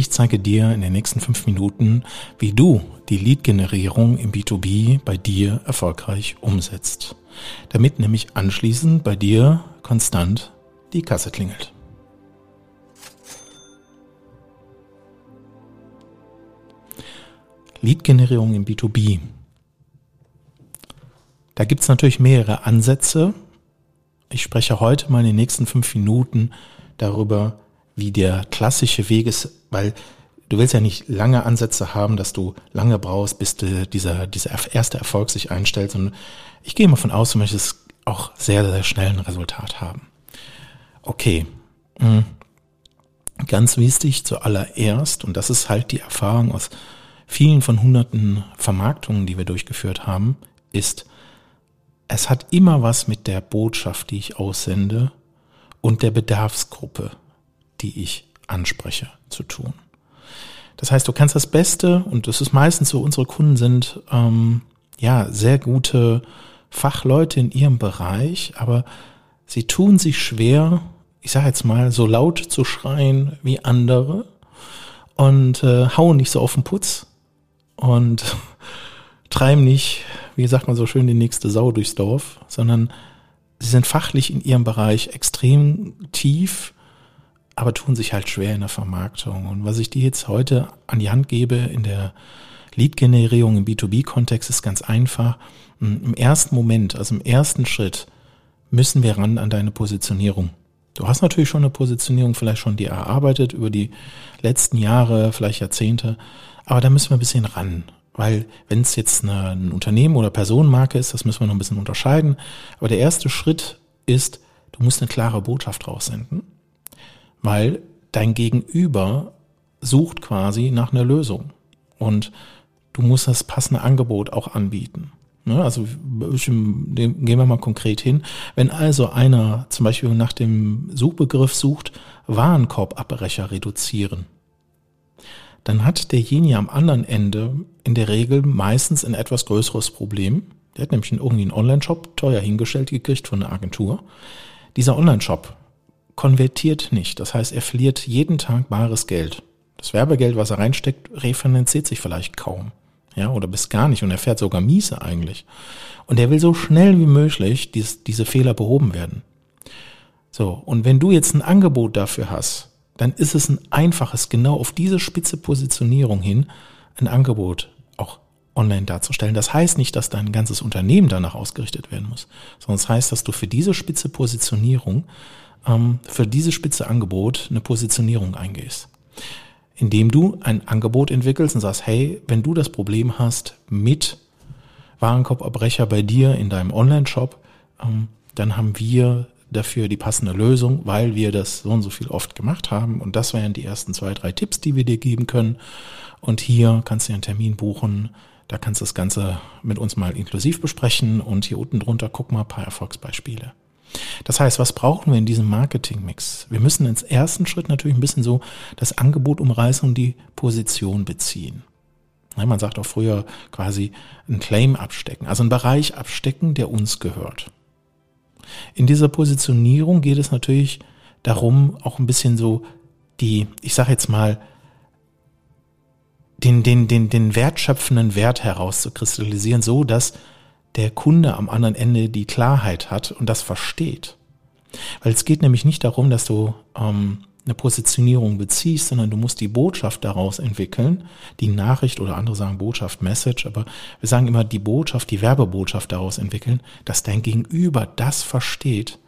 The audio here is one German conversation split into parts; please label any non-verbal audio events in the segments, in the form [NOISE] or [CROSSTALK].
Ich zeige dir in den nächsten fünf Minuten, wie du die Lead-Generierung im B2B bei dir erfolgreich umsetzt, damit nämlich anschließend bei dir konstant die Kasse klingelt. Lead-Generierung im B2B. Da gibt es natürlich mehrere Ansätze. Ich spreche heute mal in den nächsten fünf Minuten darüber, wie der klassische Weg ist, weil du willst ja nicht lange Ansätze haben, dass du lange brauchst, bis dieser, dieser erste Erfolg sich einstellt. Und ich gehe mal von aus, du möchtest auch sehr, sehr schnell ein Resultat haben. Okay. Hm. Ganz wichtig zuallererst, und das ist halt die Erfahrung aus vielen von hunderten Vermarktungen, die wir durchgeführt haben, ist, es hat immer was mit der Botschaft, die ich aussende und der Bedarfsgruppe, die ich anspreche, zu tun. Das heißt, du kannst das Beste, und das ist meistens so, unsere Kunden sind ähm, ja sehr gute Fachleute in ihrem Bereich, aber sie tun sich schwer, ich sage jetzt mal, so laut zu schreien wie andere und äh, hauen nicht so auf den Putz und [LAUGHS] treiben nicht, wie sagt man so schön, die nächste Sau durchs Dorf, sondern sie sind fachlich in ihrem Bereich extrem tief, aber tun sich halt schwer in der Vermarktung. Und was ich dir jetzt heute an die Hand gebe in der Lead-Generierung im B2B-Kontext ist ganz einfach. Im ersten Moment, also im ersten Schritt, müssen wir ran an deine Positionierung. Du hast natürlich schon eine Positionierung vielleicht schon die erarbeitet über die letzten Jahre, vielleicht Jahrzehnte, aber da müssen wir ein bisschen ran. Weil wenn es jetzt eine, ein Unternehmen oder Personenmarke ist, das müssen wir noch ein bisschen unterscheiden. Aber der erste Schritt ist, du musst eine klare Botschaft raussenden weil dein Gegenüber sucht quasi nach einer Lösung und du musst das passende Angebot auch anbieten. Ne, also gehen wir mal konkret hin. Wenn also einer zum Beispiel nach dem Suchbegriff sucht, Warenkorbabbrecher reduzieren, dann hat derjenige am anderen Ende in der Regel meistens ein etwas größeres Problem. Der hat nämlich irgendwie einen Online-Shop teuer hingestellt gekriegt von einer Agentur. Dieser Online-Shop konvertiert nicht. Das heißt, er verliert jeden Tag bares Geld. Das Werbegeld, was er reinsteckt, refinanziert sich vielleicht kaum. Ja, oder bis gar nicht. Und er fährt sogar miese eigentlich. Und er will so schnell wie möglich dies, diese Fehler behoben werden. So. Und wenn du jetzt ein Angebot dafür hast, dann ist es ein einfaches, genau auf diese spitze Positionierung hin, ein Angebot online darzustellen. Das heißt nicht, dass dein ganzes Unternehmen danach ausgerichtet werden muss, sondern es das heißt, dass du für diese spitze Positionierung ähm, für dieses spitze Angebot eine Positionierung eingehst. Indem du ein Angebot entwickelst und sagst, hey, wenn du das Problem hast mit Warenkorbabbrecher bei dir in deinem Online-Shop, ähm, dann haben wir dafür die passende Lösung, weil wir das so und so viel oft gemacht haben. Und das wären die ersten zwei, drei Tipps, die wir dir geben können. Und hier kannst du einen Termin buchen. Da kannst du das Ganze mit uns mal inklusiv besprechen. Und hier unten drunter guck mal ein paar Erfolgsbeispiele. Das heißt, was brauchen wir in diesem Marketingmix? Wir müssen ins ersten Schritt natürlich ein bisschen so das Angebot umreißen und die Position beziehen. Man sagt auch früher quasi ein Claim abstecken, also einen Bereich abstecken, der uns gehört. In dieser Positionierung geht es natürlich darum, auch ein bisschen so die, ich sage jetzt mal, den, den, den, den wertschöpfenden Wert herauszukristallisieren, so dass der Kunde am anderen Ende die Klarheit hat und das versteht. Weil es geht nämlich nicht darum, dass du ähm, eine Positionierung beziehst, sondern du musst die Botschaft daraus entwickeln, die Nachricht oder andere sagen Botschaft, Message, aber wir sagen immer die Botschaft, die Werbebotschaft daraus entwickeln, dass dein Gegenüber das versteht,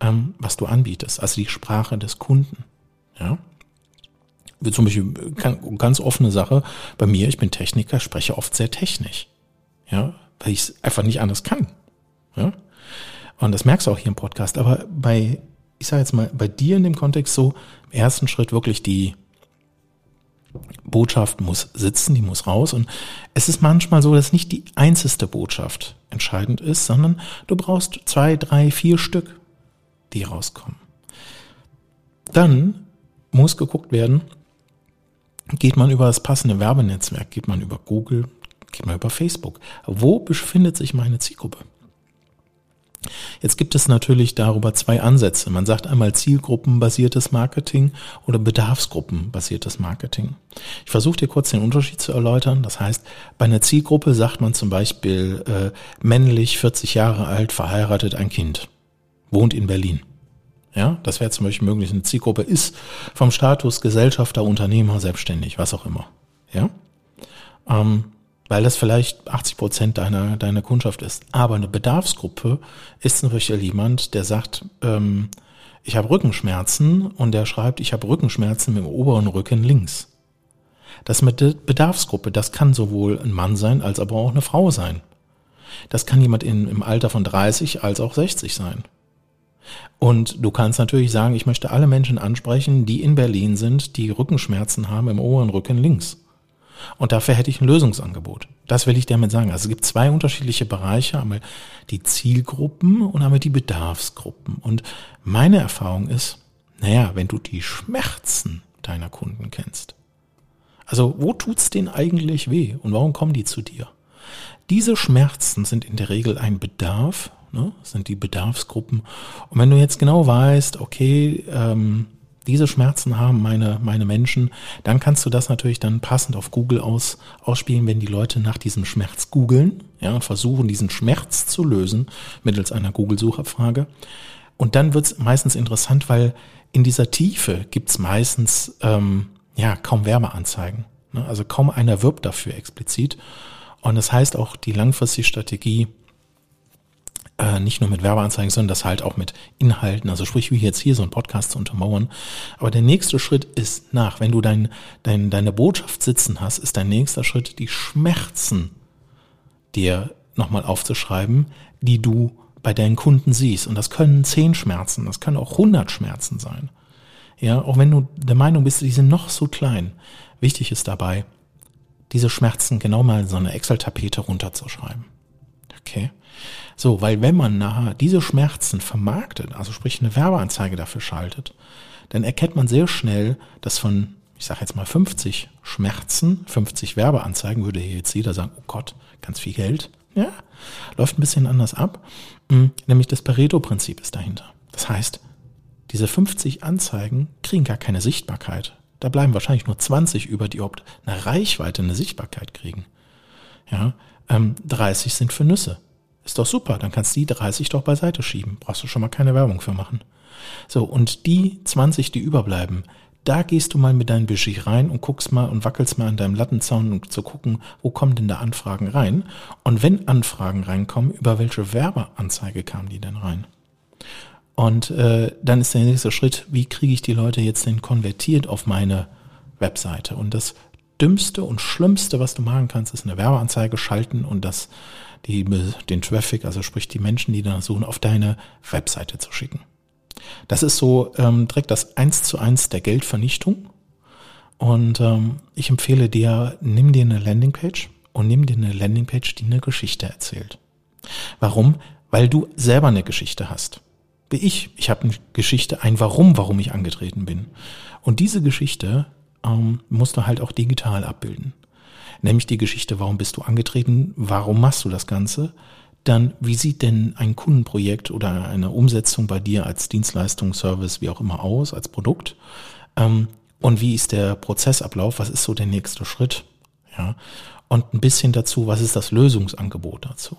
ähm, was du anbietest, also die Sprache des Kunden. Ja, zum Beispiel ganz offene Sache bei mir, ich bin Techniker, spreche oft sehr technisch. Ja, weil ich es einfach nicht anders kann. Ja? Und das merkst du auch hier im Podcast. Aber bei, ich sage jetzt mal, bei dir in dem Kontext so, im ersten Schritt wirklich die Botschaft muss sitzen, die muss raus. Und es ist manchmal so, dass nicht die einzigste Botschaft entscheidend ist, sondern du brauchst zwei, drei, vier Stück, die rauskommen. Dann muss geguckt werden, geht man über das passende Werbenetzwerk, geht man über Google, Geh mal über Facebook. Wo befindet sich meine Zielgruppe? Jetzt gibt es natürlich darüber zwei Ansätze. Man sagt einmal zielgruppenbasiertes Marketing oder bedarfsgruppenbasiertes Marketing. Ich versuche dir kurz den Unterschied zu erläutern. Das heißt, bei einer Zielgruppe sagt man zum Beispiel äh, männlich, 40 Jahre alt, verheiratet, ein Kind, wohnt in Berlin. Ja, das wäre zum Beispiel möglich. Eine Zielgruppe ist vom Status Gesellschafter, Unternehmer, selbstständig, was auch immer. Ja, ähm, weil das vielleicht 80 Prozent deiner, deiner Kundschaft ist. Aber eine Bedarfsgruppe ist natürlich jemand, der sagt, ähm, ich habe Rückenschmerzen und der schreibt, ich habe Rückenschmerzen mit dem oberen Rücken links. Das mit der Bedarfsgruppe, das kann sowohl ein Mann sein, als aber auch eine Frau sein. Das kann jemand in, im Alter von 30 als auch 60 sein. Und du kannst natürlich sagen, ich möchte alle Menschen ansprechen, die in Berlin sind, die Rückenschmerzen haben im oberen Rücken links. Und dafür hätte ich ein Lösungsangebot. Das will ich damit sagen. Also es gibt zwei unterschiedliche Bereiche, einmal die Zielgruppen und einmal die Bedarfsgruppen. Und meine Erfahrung ist, naja, wenn du die Schmerzen deiner Kunden kennst, also wo tut's denen eigentlich weh und warum kommen die zu dir? Diese Schmerzen sind in der Regel ein Bedarf, ne, sind die Bedarfsgruppen. Und wenn du jetzt genau weißt, okay, ähm, diese Schmerzen haben meine, meine Menschen, dann kannst du das natürlich dann passend auf Google aus, ausspielen, wenn die Leute nach diesem Schmerz googeln, ja, und versuchen, diesen Schmerz zu lösen mittels einer Google-Suchabfrage. Und dann wird es meistens interessant, weil in dieser Tiefe gibt's meistens ähm, ja kaum Werbeanzeigen. Ne? Also kaum einer wirbt dafür explizit. Und das heißt auch, die langfristige Strategie äh, nicht nur mit Werbeanzeigen, sondern das halt auch mit Inhalten, also sprich wie jetzt hier so ein Podcast zu untermauern. Aber der nächste Schritt ist nach, wenn du dein, dein, deine Botschaft sitzen hast, ist dein nächster Schritt, die Schmerzen dir nochmal aufzuschreiben, die du bei deinen Kunden siehst. Und das können zehn Schmerzen, das können auch hundert Schmerzen sein. Ja, auch wenn du der Meinung bist, die sind noch so klein. Wichtig ist dabei, diese Schmerzen genau mal in so eine Excel-Tapete runterzuschreiben. Okay. So, weil wenn man nachher diese Schmerzen vermarktet, also sprich eine Werbeanzeige dafür schaltet, dann erkennt man sehr schnell, dass von, ich sage jetzt mal 50 Schmerzen, 50 Werbeanzeigen, würde hier jetzt jeder sagen, oh Gott, ganz viel Geld. Ja, läuft ein bisschen anders ab. Hm, nämlich das Pareto-Prinzip ist dahinter. Das heißt, diese 50 Anzeigen kriegen gar keine Sichtbarkeit. Da bleiben wahrscheinlich nur 20 über, die überhaupt eine Reichweite, eine Sichtbarkeit kriegen. Ja, ähm, 30 sind für Nüsse. Ist doch super, dann kannst du die 30 doch beiseite schieben. Brauchst du schon mal keine Werbung für machen. So, und die 20, die überbleiben, da gehst du mal mit deinem Budget rein und guckst mal und wackelst mal an deinem Lattenzaun, um zu gucken, wo kommen denn da Anfragen rein? Und wenn Anfragen reinkommen, über welche Werbeanzeige kamen die denn rein? Und äh, dann ist der nächste Schritt, wie kriege ich die Leute jetzt denn konvertiert auf meine Webseite? Und das Dümmste und Schlimmste, was du machen kannst, ist eine Werbeanzeige schalten und das die, den Traffic, also sprich die Menschen, die danach suchen, auf deine Webseite zu schicken. Das ist so ähm, direkt das eins zu eins der Geldvernichtung. Und ähm, ich empfehle dir, nimm dir eine Landingpage und nimm dir eine Landingpage, die eine Geschichte erzählt. Warum? Weil du selber eine Geschichte hast. Wie ich. Ich habe eine Geschichte, ein Warum, warum ich angetreten bin. Und diese Geschichte ähm, musst du halt auch digital abbilden nämlich die Geschichte, warum bist du angetreten, warum machst du das Ganze, dann wie sieht denn ein Kundenprojekt oder eine Umsetzung bei dir als Dienstleistung, Service, wie auch immer aus, als Produkt ähm, und wie ist der Prozessablauf, was ist so der nächste Schritt, ja, und ein bisschen dazu, was ist das Lösungsangebot dazu.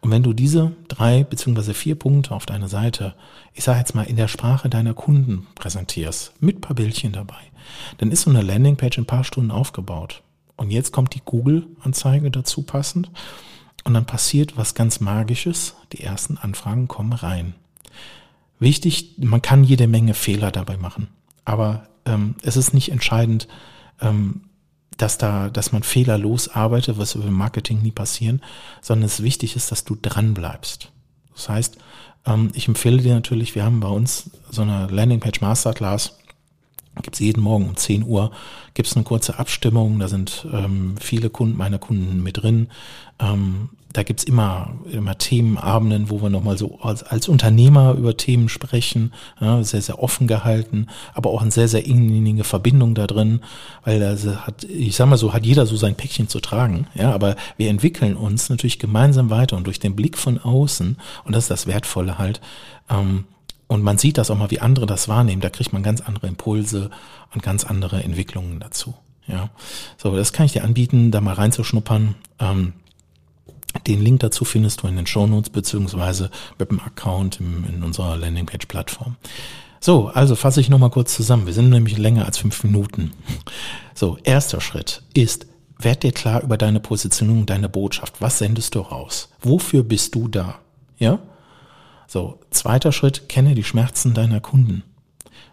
Und wenn du diese drei beziehungsweise vier Punkte auf deiner Seite, ich sage jetzt mal in der Sprache deiner Kunden präsentierst, mit paar Bildchen dabei, dann ist so eine Landingpage in ein paar Stunden aufgebaut. Und jetzt kommt die Google-Anzeige dazu passend. Und dann passiert was ganz Magisches. Die ersten Anfragen kommen rein. Wichtig, man kann jede Menge Fehler dabei machen. Aber ähm, es ist nicht entscheidend, ähm, dass da, dass man fehlerlos arbeitet, was über Marketing nie passieren, sondern es wichtig ist, dass du dran bleibst. Das heißt, ähm, ich empfehle dir natürlich, wir haben bei uns so eine Landingpage Masterclass, Gibt's jeden Morgen um 10 Uhr, gibt's eine kurze Abstimmung, da sind ähm, viele Kunden, meine Kunden mit drin. Ähm, da gibt's immer, immer Themenabenden, wo wir nochmal so als, als Unternehmer über Themen sprechen, ja, sehr, sehr offen gehalten, aber auch eine sehr, sehr innige Verbindung da drin, weil da hat, ich sag mal so, hat jeder so sein Päckchen zu tragen, ja, aber wir entwickeln uns natürlich gemeinsam weiter und durch den Blick von außen, und das ist das Wertvolle halt, ähm, und man sieht das auch mal, wie andere das wahrnehmen. Da kriegt man ganz andere Impulse und ganz andere Entwicklungen dazu. Ja, so, das kann ich dir anbieten, da mal reinzuschnuppern. Ähm, den Link dazu findest du in den Shownotes beziehungsweise mit dem Account im, in unserer Landingpage-Plattform. So, also fasse ich nochmal kurz zusammen. Wir sind nämlich länger als fünf Minuten. So, erster Schritt ist, werd dir klar über deine Positionierung, deine Botschaft. Was sendest du raus? Wofür bist du da? Ja? So, zweiter Schritt, kenne die Schmerzen deiner Kunden.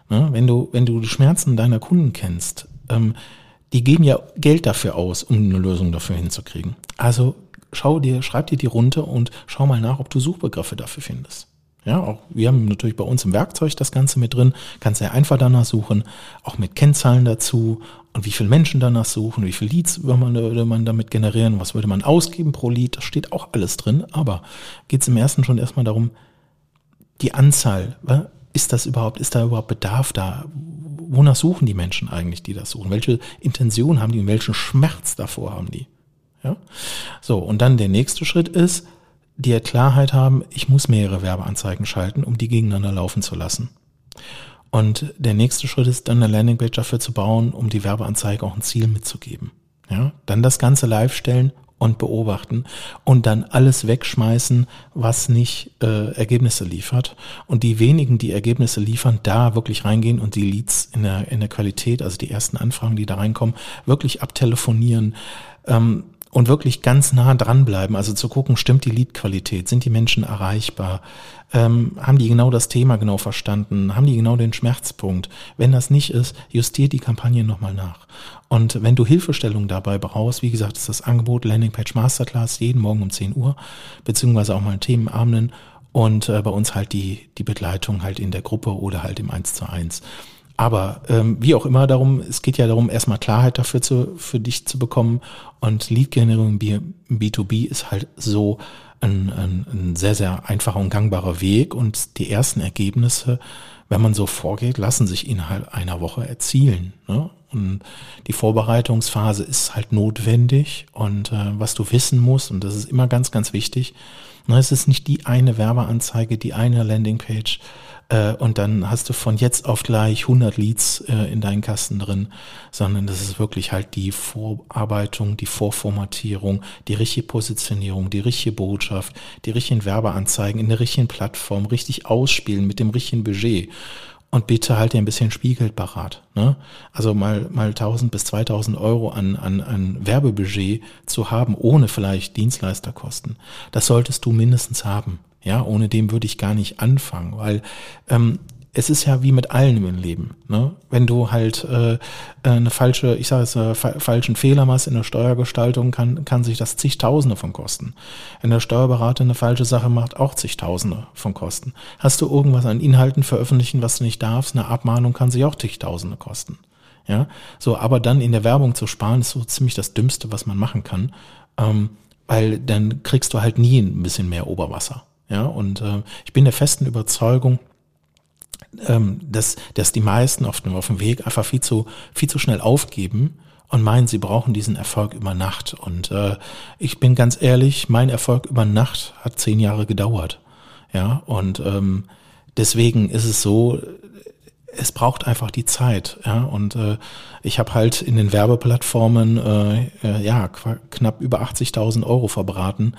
Ne? Wenn du, wenn du die Schmerzen deiner Kunden kennst, ähm, die geben ja Geld dafür aus, um eine Lösung dafür hinzukriegen. Also schau dir, schreib dir die runter und schau mal nach, ob du Suchbegriffe dafür findest. Ja, auch wir haben natürlich bei uns im Werkzeug das Ganze mit drin, kannst sehr einfach danach suchen, auch mit Kennzahlen dazu und wie viele Menschen danach suchen, wie viele Leads würde man, damit generieren, was würde man ausgeben pro Lead, das steht auch alles drin, aber geht es im ersten schon erstmal darum, die Anzahl, ist das überhaupt, ist da überhaupt Bedarf da? Wonach suchen die Menschen eigentlich, die das suchen? Welche Intention haben die und welchen Schmerz davor haben die? Ja? So, und dann der nächste Schritt ist, die Klarheit haben, ich muss mehrere Werbeanzeigen schalten, um die gegeneinander laufen zu lassen. Und der nächste Schritt ist dann eine Landingpage dafür zu bauen, um die Werbeanzeige auch ein Ziel mitzugeben. Ja, dann das Ganze live stellen und beobachten und dann alles wegschmeißen, was nicht äh, Ergebnisse liefert. Und die wenigen, die Ergebnisse liefern, da wirklich reingehen und die Leads in der, in der Qualität, also die ersten Anfragen, die da reinkommen, wirklich abtelefonieren. Ähm, und wirklich ganz nah dranbleiben, also zu gucken, stimmt die Leadqualität, sind die Menschen erreichbar, ähm, haben die genau das Thema genau verstanden, haben die genau den Schmerzpunkt. Wenn das nicht ist, justiert die Kampagne nochmal nach. Und wenn du Hilfestellung dabei brauchst, wie gesagt, ist das Angebot Landingpage Masterclass jeden Morgen um 10 Uhr, beziehungsweise auch mal Themenabenden und äh, bei uns halt die, die Begleitung halt in der Gruppe oder halt im 1 zu 1. Aber ähm, wie auch immer darum, es geht ja darum, erstmal Klarheit dafür zu, für dich zu bekommen. Und Lead-Generierung B2B ist halt so ein, ein, ein sehr, sehr einfacher und gangbarer Weg. Und die ersten Ergebnisse, wenn man so vorgeht, lassen sich innerhalb einer Woche erzielen. Ne? Und die Vorbereitungsphase ist halt notwendig. Und äh, was du wissen musst, und das ist immer ganz, ganz wichtig, ne, es ist nicht die eine Werbeanzeige, die eine Landingpage, äh, und dann hast du von jetzt auf gleich 100 Leads äh, in deinen Kasten drin, sondern das ist wirklich halt die Vorarbeitung, die Vorformatierung, die richtige Positionierung, die richtige Botschaft, die richtigen Werbeanzeigen in der richtigen Plattform, richtig ausspielen mit dem richtigen Budget und bitte halt dir ein bisschen Spielgeld parat. Ne? Also mal, mal 1000 bis 2000 Euro an, an, an Werbebudget zu haben, ohne vielleicht Dienstleisterkosten. Das solltest du mindestens haben. Ja, ohne dem würde ich gar nicht anfangen, weil ähm, es ist ja wie mit allem im Leben. Ne? Wenn du halt äh, eine falsche, ich sage es, äh, fa falschen Fehler machst in der Steuergestaltung, kann, kann sich das zigtausende von kosten. Wenn der Steuerberater eine falsche Sache macht, auch zigtausende von kosten. Hast du irgendwas an Inhalten veröffentlichen, was du nicht darfst, eine Abmahnung kann sich auch zigtausende kosten. Ja, so, aber dann in der Werbung zu sparen, ist so ziemlich das Dümmste, was man machen kann, ähm, weil dann kriegst du halt nie ein bisschen mehr Oberwasser. Ja, und äh, ich bin der festen Überzeugung, ähm, dass, dass die meisten auf dem, auf dem Weg einfach viel zu, viel zu schnell aufgeben und meinen, sie brauchen diesen Erfolg über Nacht. Und äh, ich bin ganz ehrlich, mein Erfolg über Nacht hat zehn Jahre gedauert. Ja, und ähm, deswegen ist es so, es braucht einfach die Zeit, ja. Und äh, ich habe halt in den Werbeplattformen äh, äh, ja knapp über 80.000 Euro verbraten.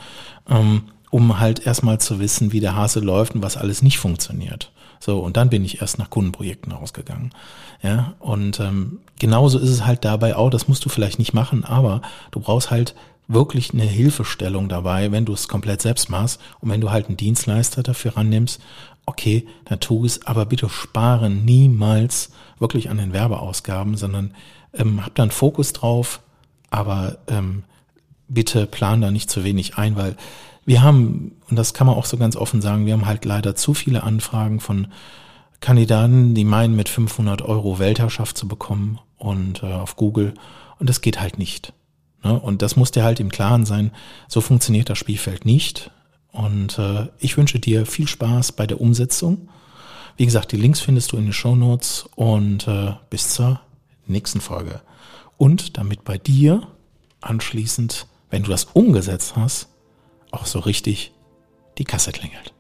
Ähm, um halt erstmal zu wissen, wie der Hase läuft und was alles nicht funktioniert. So, und dann bin ich erst nach Kundenprojekten rausgegangen. Ja, und ähm, genauso ist es halt dabei auch, das musst du vielleicht nicht machen, aber du brauchst halt wirklich eine Hilfestellung dabei, wenn du es komplett selbst machst und wenn du halt einen Dienstleister dafür rannimmst, okay, dann tu es, aber bitte spare niemals wirklich an den Werbeausgaben, sondern ähm, hab da einen Fokus drauf, aber ähm, bitte plan da nicht zu wenig ein, weil wir haben, und das kann man auch so ganz offen sagen, wir haben halt leider zu viele Anfragen von Kandidaten, die meinen, mit 500 Euro Weltherrschaft zu bekommen und äh, auf Google. Und das geht halt nicht. Ne? Und das muss dir halt im Klaren sein. So funktioniert das Spielfeld nicht. Und äh, ich wünsche dir viel Spaß bei der Umsetzung. Wie gesagt, die Links findest du in den Show Notes und äh, bis zur nächsten Folge. Und damit bei dir anschließend, wenn du das umgesetzt hast, auch so richtig die Kasse klingelt.